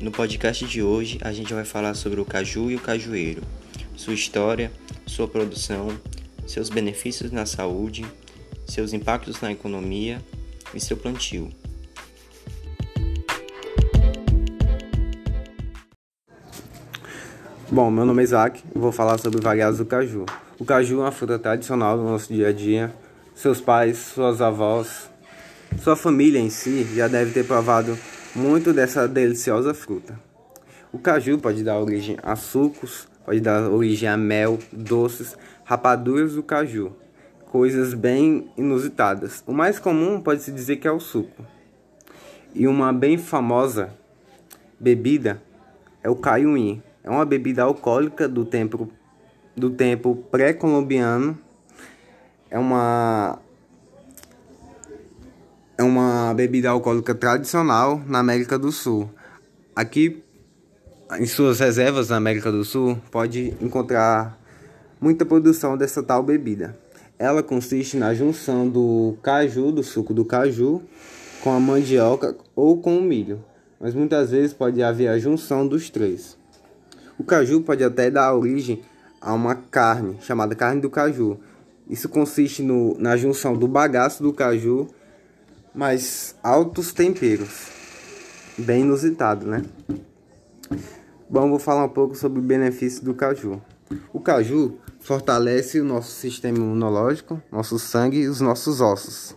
No podcast de hoje a gente vai falar sobre o caju e o cajueiro, sua história, sua produção, seus benefícios na saúde, seus impactos na economia e seu plantio. Bom, meu nome é Isaac vou falar sobre variados do caju. O caju é uma fruta tradicional do nosso dia a dia. Seus pais, suas avós, sua família em si já deve ter provado muito dessa deliciosa fruta. O caju pode dar origem a sucos, pode dar origem a mel, doces, rapaduras do caju, coisas bem inusitadas. O mais comum pode-se dizer que é o suco. E uma bem famosa bebida é o caiuim. É uma bebida alcoólica do tempo, do tempo pré-colombiano. É uma é uma bebida alcoólica tradicional na América do Sul. Aqui, em suas reservas na América do Sul, pode encontrar muita produção dessa tal bebida. Ela consiste na junção do caju, do suco do caju, com a mandioca ou com o milho, mas muitas vezes pode haver a junção dos três. O caju pode até dar origem a uma carne chamada carne do caju. Isso consiste no, na junção do bagaço do caju mas altos temperos. Bem inusitado, né? Bom, vou falar um pouco sobre o benefício do caju. O caju fortalece o nosso sistema imunológico, nosso sangue e os nossos ossos.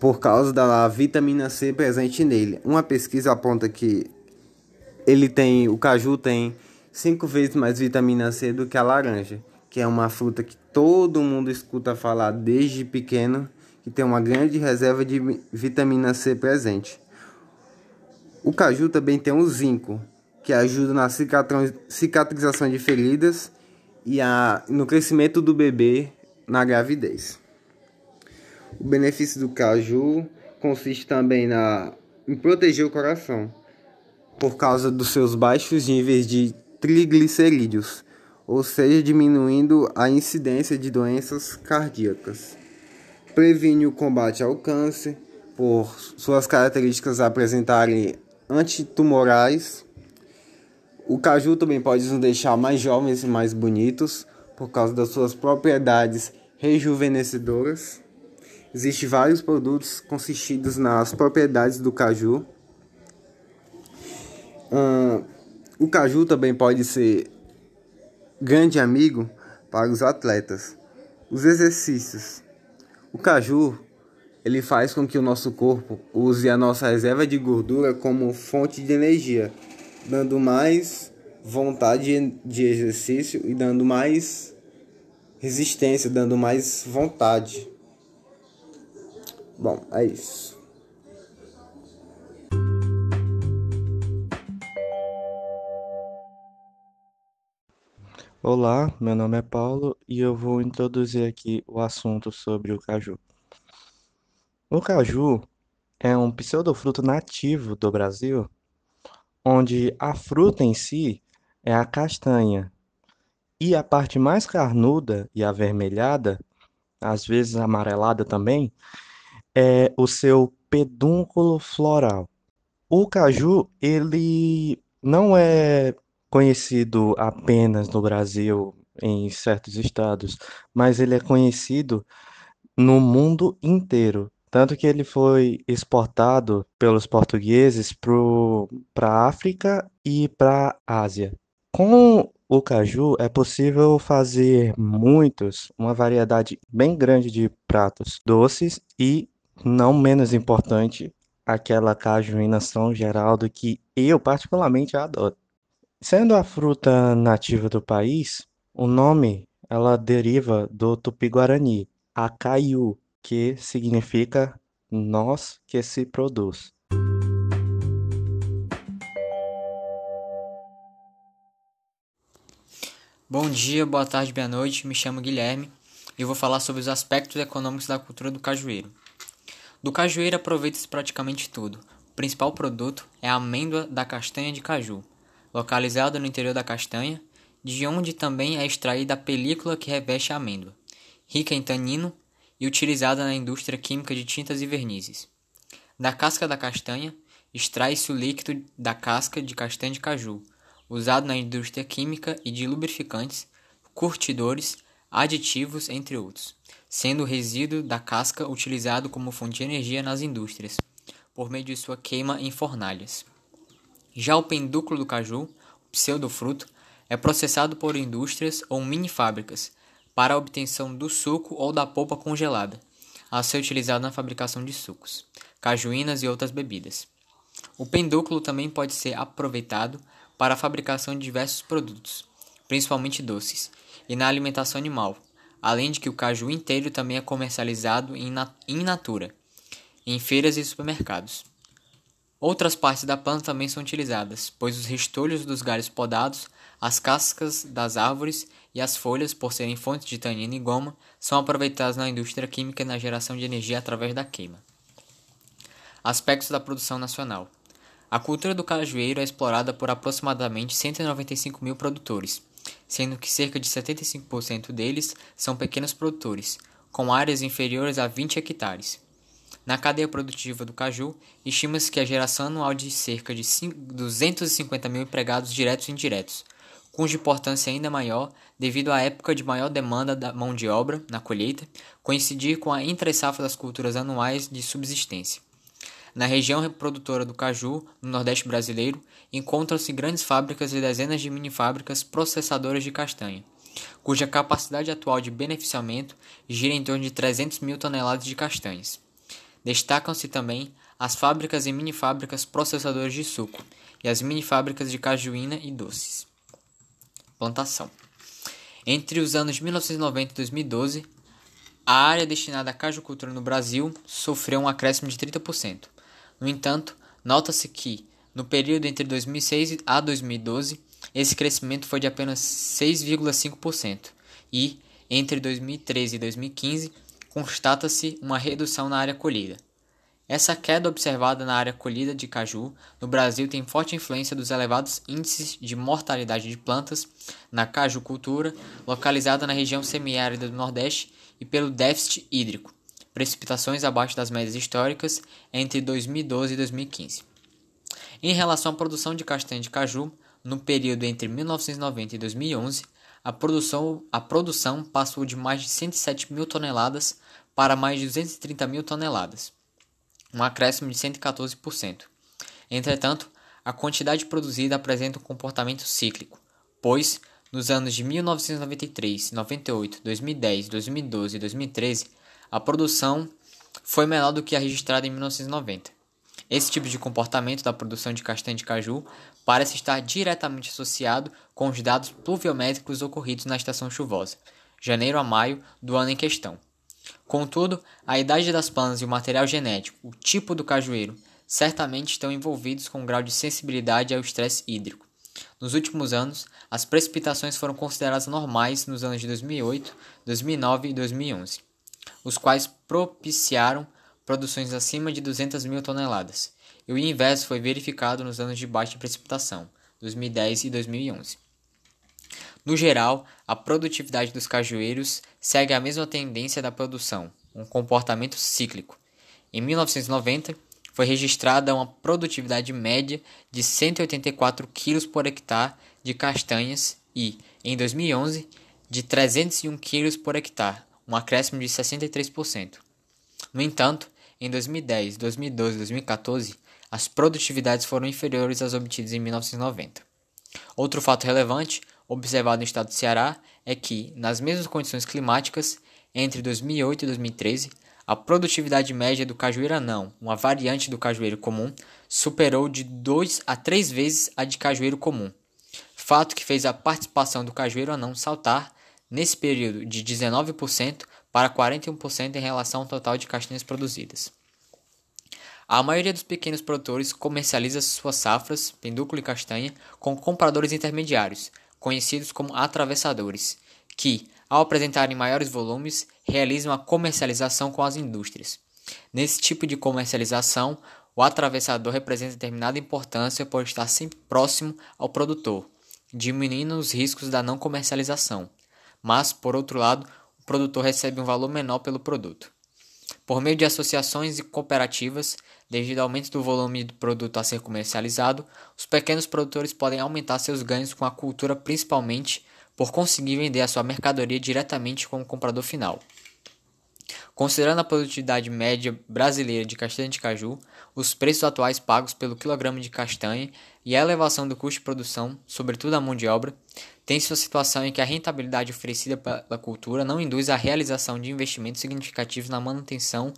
Por causa da vitamina C presente nele. Uma pesquisa aponta que ele tem, o caju tem cinco vezes mais vitamina C do que a laranja, que é uma fruta que todo mundo escuta falar desde pequeno que tem uma grande reserva de vitamina C presente. O caju também tem o zinco, que ajuda na cicatrização de feridas e a, no crescimento do bebê na gravidez. O benefício do caju consiste também na, em proteger o coração, por causa dos seus baixos níveis de triglicerídeos, ou seja, diminuindo a incidência de doenças cardíacas previne o combate ao câncer por suas características apresentarem antitumorais. O caju também pode nos deixar mais jovens e mais bonitos por causa das suas propriedades rejuvenescedoras. Existem vários produtos consistidos nas propriedades do caju. O caju também pode ser grande amigo para os atletas. Os exercícios o caju ele faz com que o nosso corpo use a nossa reserva de gordura como fonte de energia, dando mais vontade de exercício e dando mais resistência, dando mais vontade. Bom, é isso. Olá, meu nome é Paulo e eu vou introduzir aqui o assunto sobre o caju. O caju é um pseudofruto nativo do Brasil, onde a fruta em si é a castanha e a parte mais carnuda e avermelhada, às vezes amarelada também, é o seu pedúnculo floral. O caju, ele não é conhecido apenas no Brasil, em certos estados, mas ele é conhecido no mundo inteiro. Tanto que ele foi exportado pelos portugueses para a África e para a Ásia. Com o caju é possível fazer muitos, uma variedade bem grande de pratos doces e, não menos importante, aquela cajuína São Geraldo que eu particularmente adoro. Sendo a fruta nativa do país, o nome ela deriva do tupi-guarani, acaiu, que significa nós que se produz. Bom dia, boa tarde, boa noite. Me chamo Guilherme e vou falar sobre os aspectos econômicos da cultura do cajueiro. Do cajueiro aproveita-se praticamente tudo. O principal produto é a amêndoa da castanha de caju localizado no interior da castanha, de onde também é extraída a película que reveste a amêndoa, rica em tanino e utilizada na indústria química de tintas e vernizes. Da casca da castanha extrai-se o líquido da casca de castanha de caju, usado na indústria química e de lubrificantes, curtidores, aditivos, entre outros, sendo o resíduo da casca utilizado como fonte de energia nas indústrias, por meio de sua queima em fornalhas. Já o pendúculo do caju, pseudofruto, é processado por indústrias ou mini fábricas para a obtenção do suco ou da polpa congelada, a ser utilizado na fabricação de sucos, cajuínas e outras bebidas. O pendúculo também pode ser aproveitado para a fabricação de diversos produtos, principalmente doces, e na alimentação animal, além de que o caju inteiro também é comercializado in natura, em feiras e supermercados. Outras partes da planta também são utilizadas, pois os restolhos dos galhos podados, as cascas das árvores e as folhas, por serem fontes de tanino e goma, são aproveitadas na indústria química e na geração de energia através da queima. Aspectos da produção nacional. A cultura do cajueiro é explorada por aproximadamente 195 mil produtores, sendo que cerca de 75% deles são pequenos produtores, com áreas inferiores a 20 hectares. Na cadeia produtiva do caju, estima-se que a geração anual de cerca de 250 mil empregados diretos e indiretos, cuja importância é ainda maior devido à época de maior demanda da mão de obra na colheita, coincidir com a entre-safra das culturas anuais de subsistência. Na região reprodutora do caju, no Nordeste brasileiro, encontram-se grandes fábricas e dezenas de mini-fábricas processadoras de castanha, cuja capacidade atual de beneficiamento gira em torno de 300 mil toneladas de castanhas. Destacam-se também as fábricas e mini-fábricas processadoras de suco e as mini-fábricas de cajuína e doces. Plantação. Entre os anos de 1990 e 2012, a área destinada à cajucultura no Brasil sofreu um acréscimo de 30%. No entanto, nota-se que, no período entre 2006 a 2012, esse crescimento foi de apenas 6,5% e, entre 2013 e 2015, constata-se uma redução na área colhida. Essa queda observada na área colhida de caju no Brasil tem forte influência dos elevados índices de mortalidade de plantas na cajucultura, localizada na região semiárida do Nordeste, e pelo déficit hídrico, precipitações abaixo das médias históricas entre 2012 e 2015. Em relação à produção de castanha de caju, no período entre 1990 e 2011, a produção, a produção passou de mais de 107 mil toneladas para mais de 230 mil toneladas, um acréscimo de 114%. Entretanto, a quantidade produzida apresenta um comportamento cíclico, pois, nos anos de 1993, 98, 2010, 2012 e 2013, a produção foi menor do que a registrada em 1990. Esse tipo de comportamento da produção de castanha de caju parece estar diretamente associado com os dados pluviométricos ocorridos na estação chuvosa, janeiro a maio do ano em questão. Contudo, a idade das plantas e o material genético, o tipo do cajueiro, certamente estão envolvidos com um grau de sensibilidade ao estresse hídrico. Nos últimos anos, as precipitações foram consideradas normais nos anos de 2008, 2009 e 2011 os quais propiciaram produções acima de 200 mil toneladas, e o inverso foi verificado nos anos de baixa precipitação, 2010 e 2011. No geral, a produtividade dos cajueiros segue a mesma tendência da produção, um comportamento cíclico. Em 1990, foi registrada uma produtividade média de 184 kg por hectare de castanhas e, em 2011, de 301 kg por hectare, um acréscimo de 63%. No entanto, em 2010, 2012 e 2014, as produtividades foram inferiores às obtidas em 1990. Outro fato relevante, observado no estado do Ceará, é que, nas mesmas condições climáticas, entre 2008 e 2013, a produtividade média do cajueiro anão, uma variante do cajueiro comum, superou de 2 a 3 vezes a de cajueiro comum, fato que fez a participação do cajueiro anão saltar nesse período de 19% para 41% em relação ao total de castanhas produzidas. A maioria dos pequenos produtores comercializa suas safras, pendúculo e castanha, com compradores intermediários, conhecidos como atravessadores, que, ao apresentarem maiores volumes, realizam a comercialização com as indústrias. Nesse tipo de comercialização, o atravessador representa determinada importância por estar sempre próximo ao produtor, diminuindo os riscos da não comercialização mas, por outro lado, produtor recebe um valor menor pelo produto. Por meio de associações e cooperativas, devido ao aumento do volume do produto a ser comercializado, os pequenos produtores podem aumentar seus ganhos com a cultura, principalmente por conseguir vender a sua mercadoria diretamente com o comprador final. Considerando a produtividade média brasileira de castanha de caju, os preços atuais pagos pelo quilograma de castanha e a elevação do custo de produção, sobretudo a mão de obra, tem-se a situação em que a rentabilidade oferecida pela cultura não induz à realização de investimentos significativos na manutenção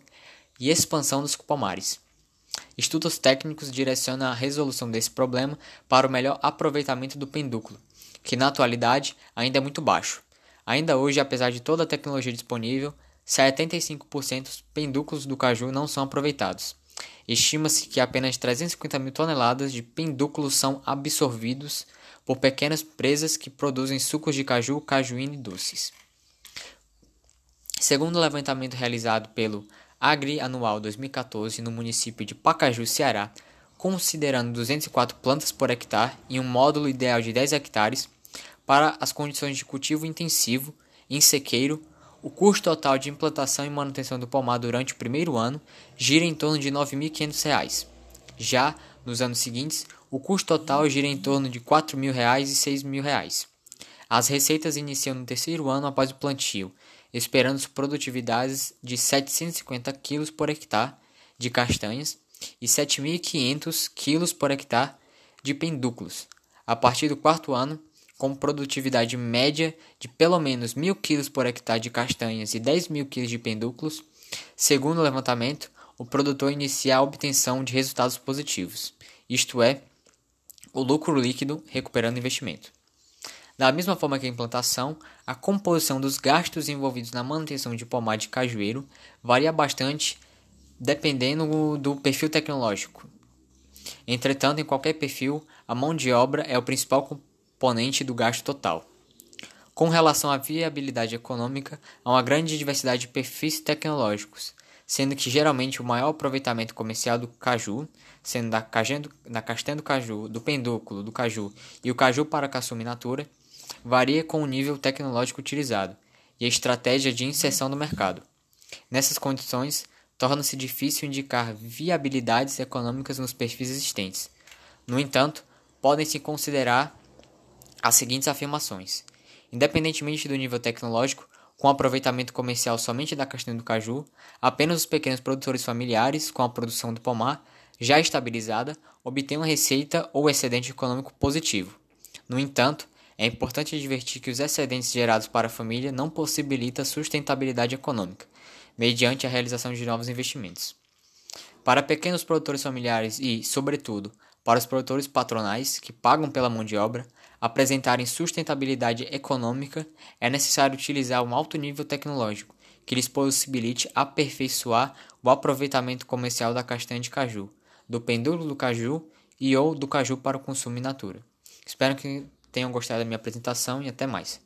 e expansão dos pomares. Estudos técnicos direcionam a resolução desse problema para o melhor aproveitamento do pendúculo, que na atualidade ainda é muito baixo. Ainda hoje, apesar de toda a tecnologia disponível, 75% dos pendúculos do caju não são aproveitados. Estima-se que apenas 350 mil toneladas de pendúculos são absorvidos por pequenas presas que produzem sucos de caju, cajuína e doces. Segundo o levantamento realizado pelo Agri Anual 2014 no município de Pacaju, Ceará, considerando 204 plantas por hectare em um módulo ideal de 10 hectares, para as condições de cultivo intensivo em sequeiro, o custo total de implantação e manutenção do pomar durante o primeiro ano gira em torno de R$ 9.500. Já nos anos seguintes, o custo total gira em torno de R$ 4.000 e R$ 6.000. As receitas iniciam no terceiro ano após o plantio, esperando produtividades de 750 kg por hectare de castanhas e 7.500 kg por hectare de pendúculos. A partir do quarto ano, com produtividade média de pelo menos 1.000 kg por hectare de castanhas e 10.000 kg de pendúculos, segundo o levantamento, o produtor inicia a obtenção de resultados positivos, isto é, o lucro líquido recuperando o investimento. Da mesma forma que a implantação, a composição dos gastos envolvidos na manutenção de pomar de cajueiro varia bastante dependendo do perfil tecnológico. Entretanto, em qualquer perfil, a mão de obra é o principal componente do gasto total. Com relação à viabilidade econômica, há uma grande diversidade de perfis tecnológicos, sendo que geralmente o maior aproveitamento comercial do caju, sendo da, da castanha do caju, do pendúculo do caju e o caju para caçume natura, varia com o nível tecnológico utilizado e a estratégia de inserção no mercado. Nessas condições, torna-se difícil indicar viabilidades econômicas nos perfis existentes. No entanto, podem-se considerar as seguintes afirmações: independentemente do nível tecnológico, com aproveitamento comercial somente da castanha do caju, apenas os pequenos produtores familiares, com a produção do pomar já estabilizada, obtêm uma receita ou excedente econômico positivo. No entanto, é importante advertir que os excedentes gerados para a família não possibilitam sustentabilidade econômica, mediante a realização de novos investimentos. Para pequenos produtores familiares e, sobretudo, para os produtores patronais que pagam pela mão de obra, apresentarem sustentabilidade econômica, é necessário utilizar um alto nível tecnológico que lhes possibilite aperfeiçoar o aproveitamento comercial da castanha de caju, do pendúculo do caju e ou do caju para o consumo in natura. Espero que tenham gostado da minha apresentação e até mais.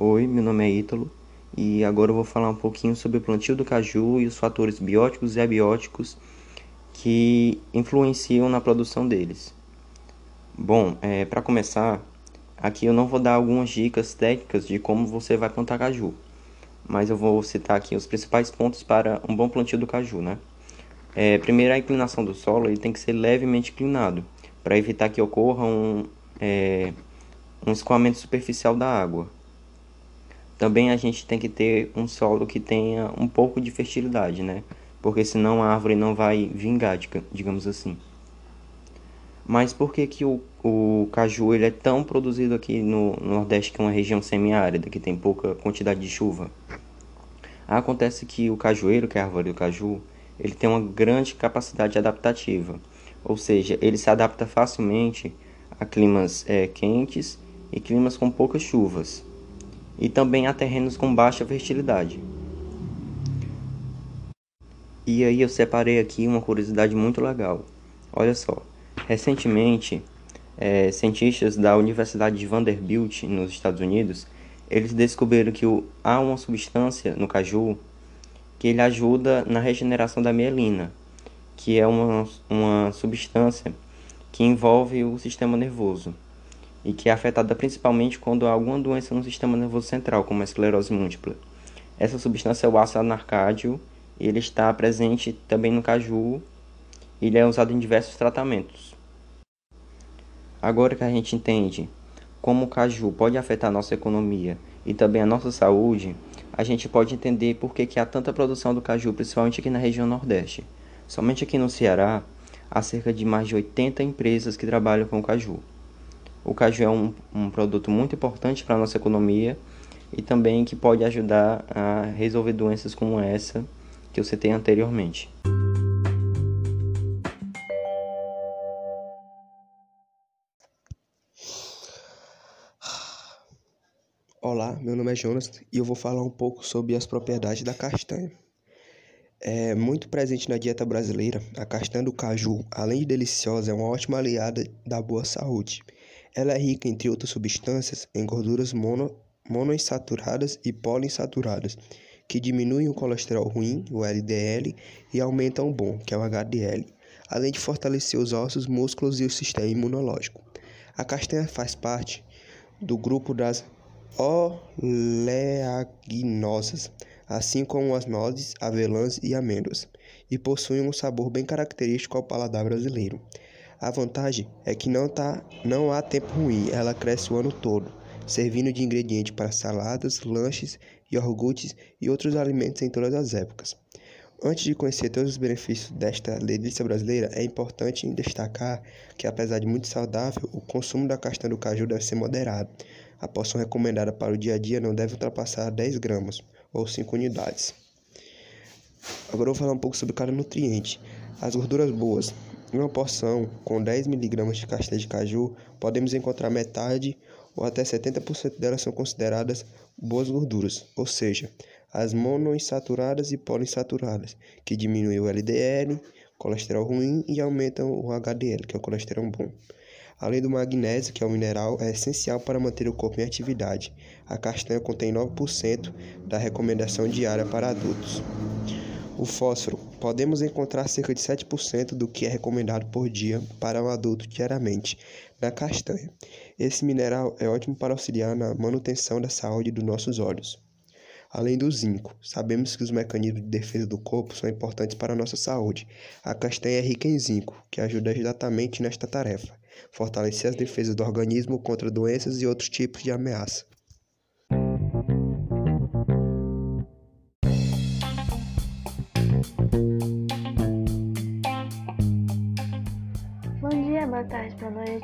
Oi, meu nome é Ítalo e agora eu vou falar um pouquinho sobre o plantio do caju e os fatores bióticos e abióticos que influenciam na produção deles. Bom, é, para começar, aqui eu não vou dar algumas dicas técnicas de como você vai plantar caju, mas eu vou citar aqui os principais pontos para um bom plantio do caju, né? É, primeiro, a inclinação do solo ele tem que ser levemente inclinado para evitar que ocorra um, é, um escoamento superficial da água. Também a gente tem que ter um solo que tenha um pouco de fertilidade, né? Porque senão a árvore não vai vingar, digamos assim. Mas por que, que o, o caju ele é tão produzido aqui no Nordeste, que é uma região semiárida, que tem pouca quantidade de chuva? Acontece que o cajueiro, que é a árvore do caju, ele tem uma grande capacidade adaptativa, ou seja, ele se adapta facilmente a climas é, quentes e climas com poucas chuvas e também a terrenos com baixa fertilidade. E aí eu separei aqui uma curiosidade muito legal. Olha só, recentemente é, cientistas da Universidade de Vanderbilt nos Estados Unidos eles descobriram que o, há uma substância no caju que ele ajuda na regeneração da mielina, que é uma, uma substância que envolve o sistema nervoso. E que é afetada principalmente quando há alguma doença no sistema nervoso central, como a esclerose múltipla. Essa substância é o ácido anarcádio e ele está presente também no caju ele é usado em diversos tratamentos. Agora que a gente entende como o caju pode afetar nossa economia e também a nossa saúde, a gente pode entender por que, que há tanta produção do caju, principalmente aqui na região Nordeste. Somente aqui no Ceará, há cerca de mais de 80 empresas que trabalham com caju. O caju é um, um produto muito importante para a nossa economia e também que pode ajudar a resolver doenças como essa que eu citei anteriormente. Olá, meu nome é Jonas e eu vou falar um pouco sobre as propriedades da castanha. É muito presente na dieta brasileira, a castanha do caju, além de deliciosa, é uma ótima aliada da boa saúde. Ela é rica, entre outras substâncias, em gorduras mono, monoinsaturadas e poliinsaturadas, que diminuem o colesterol ruim, o LDL, e aumentam o bom, que é o HDL, além de fortalecer os ossos, músculos e o sistema imunológico. A castanha faz parte do grupo das oleaginosas, assim como as nozes, avelãs e amêndoas, e possuem um sabor bem característico ao paladar brasileiro. A vantagem é que não, tá, não há tempo ruim, ela cresce o ano todo, servindo de ingrediente para saladas, lanches, iogurtes e outros alimentos em todas as épocas. Antes de conhecer todos os benefícios desta delícia brasileira, é importante destacar que, apesar de muito saudável, o consumo da castanha do caju deve ser moderado. A porção recomendada para o dia a dia não deve ultrapassar 10 gramas, ou 5 unidades. Agora eu vou falar um pouco sobre cada nutriente. As gorduras boas. Em uma porção com 10 mg de castanha de caju, podemos encontrar metade ou até 70% delas são consideradas boas gorduras, ou seja, as monoinsaturadas e poliinsaturadas, que diminuem o LDL, colesterol ruim e aumentam o HDL, que é o colesterol bom. Além do magnésio, que é um mineral, é essencial para manter o corpo em atividade. A castanha contém 9% da recomendação diária para adultos. O fósforo. Podemos encontrar cerca de 7% do que é recomendado por dia para um adulto diariamente na castanha. Esse mineral é ótimo para auxiliar na manutenção da saúde dos nossos olhos. Além do zinco, sabemos que os mecanismos de defesa do corpo são importantes para a nossa saúde. A castanha é rica em zinco, que ajuda exatamente nesta tarefa fortalecer as defesas do organismo contra doenças e outros tipos de ameaça.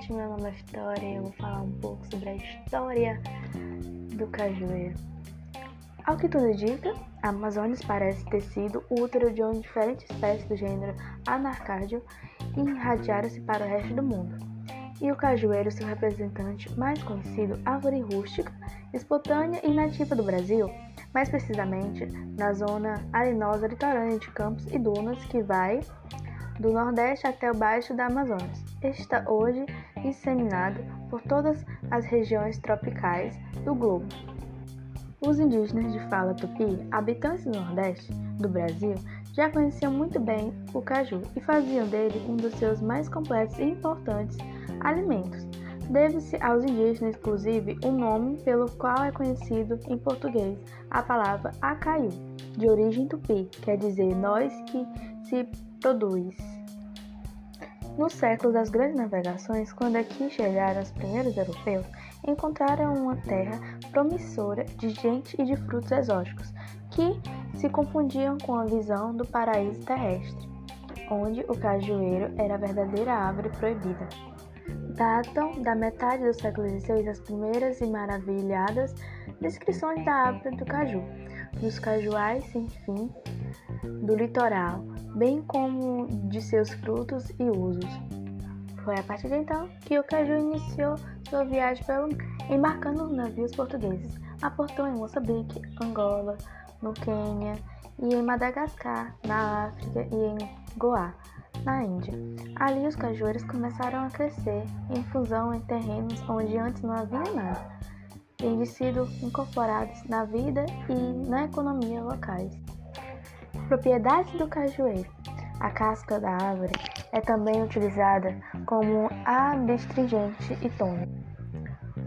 Noite. Meu nome é Vitória e eu vou falar um pouco sobre a história do cajueiro. Ao que tudo indica, a Amazonas parece ter sido o útero de onde diferentes espécies do gênero Anarcádio irradiaram-se para o resto do mundo e o cajueiro seu representante mais conhecido, árvore rústica, espontânea e nativa do Brasil, mais precisamente na zona arenosa litorânea de campos e dunas que vai do Nordeste até o baixo da Amazonas. Está hoje disseminado por todas as regiões tropicais do globo. Os indígenas de fala tupi, habitantes do Nordeste do Brasil, já conheciam muito bem o caju e faziam dele um dos seus mais completos e importantes alimentos. Deve-se aos indígenas, inclusive, o um nome pelo qual é conhecido em português a palavra acaiu, de origem tupi, quer dizer nós que se produz. No século das grandes navegações, quando aqui chegaram os primeiros europeus, encontraram uma terra promissora de gente e de frutos exóticos, que se confundiam com a visão do paraíso terrestre, onde o cajueiro era a verdadeira árvore proibida. Datam da metade do século XVI as primeiras e maravilhadas descrições da árvore do caju, dos cajuais sem fim do litoral, bem como de seus frutos e usos. Foi a partir de então que o caju iniciou sua viagem pelo embarcando navios portugueses. Aportou em Moçambique, Angola, no Quênia e em Madagascar, na África e em Goa na Índia. Ali os cajueiros começaram a crescer em fusão em terrenos onde antes não havia nada, tendo sido incorporados na vida e na economia locais. Propriedades do cajueiro. A casca da árvore é também utilizada como adstringente e tônico.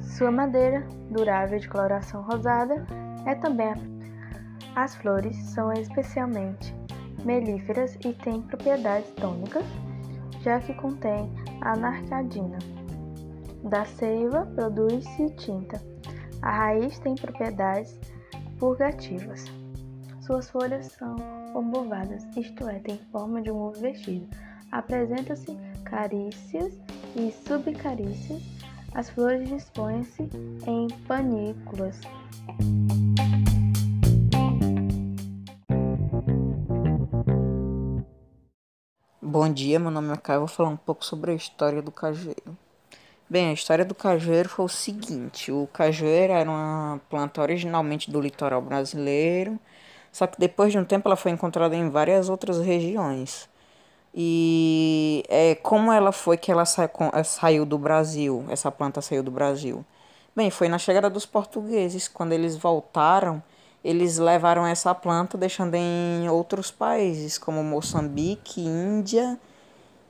Sua madeira, durável de coloração rosada, é também. As flores são especialmente melíferas e têm propriedades tônicas, já que contém anarcadina. Da seiva produz-se tinta. A raiz tem propriedades purgativas. Suas folhas são ombovadas, isto é, tem forma de um ovo vestido. Apresenta-se carícias e subcarícias. As flores dispõem-se em panículas. Bom dia, meu nome é Caio. Vou falar um pouco sobre a história do cajueiro. Bem, a história do cajueiro foi o seguinte: o cajueiro era uma planta originalmente do litoral brasileiro, só que depois de um tempo ela foi encontrada em várias outras regiões. E é, como ela foi que ela sa eh, saiu do Brasil? Essa planta saiu do Brasil? Bem, foi na chegada dos portugueses. Quando eles voltaram, eles levaram essa planta, deixando em outros países, como Moçambique, Índia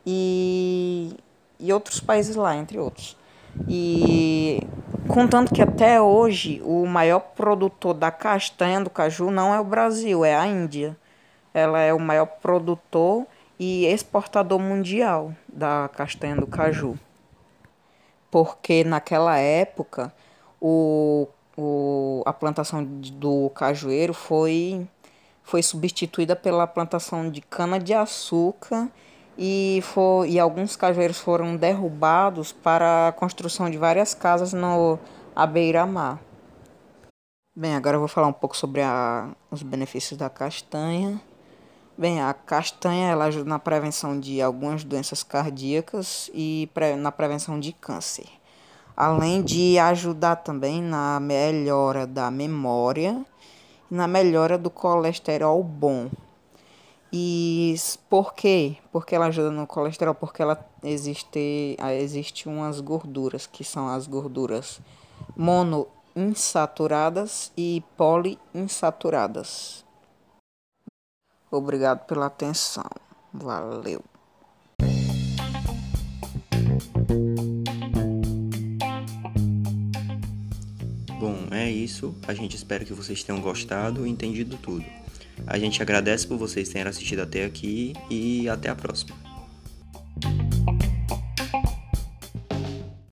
e, e outros países lá, entre outros. E contando que até hoje o maior produtor da castanha do caju não é o Brasil, é a Índia. Ela é o maior produtor e exportador mundial da castanha do caju. Porque naquela época o, o, a plantação do cajueiro foi, foi substituída pela plantação de cana-de-açúcar e, foi, e alguns cajueiros foram derrubados para a construção de várias casas no à beira-mar. Bem, agora eu vou falar um pouco sobre a, os benefícios da castanha. Bem, a castanha ela ajuda na prevenção de algumas doenças cardíacas e pre, na prevenção de câncer. Além de ajudar também na melhora da memória e na melhora do colesterol bom. E por quê? Porque ela ajuda no colesterol, porque ela existe, existe umas gorduras, que são as gorduras monoinsaturadas e poliinsaturadas. Obrigado pela atenção. Valeu. Isso. A gente espera que vocês tenham gostado e entendido tudo. A gente agradece por vocês terem assistido até aqui e até a próxima.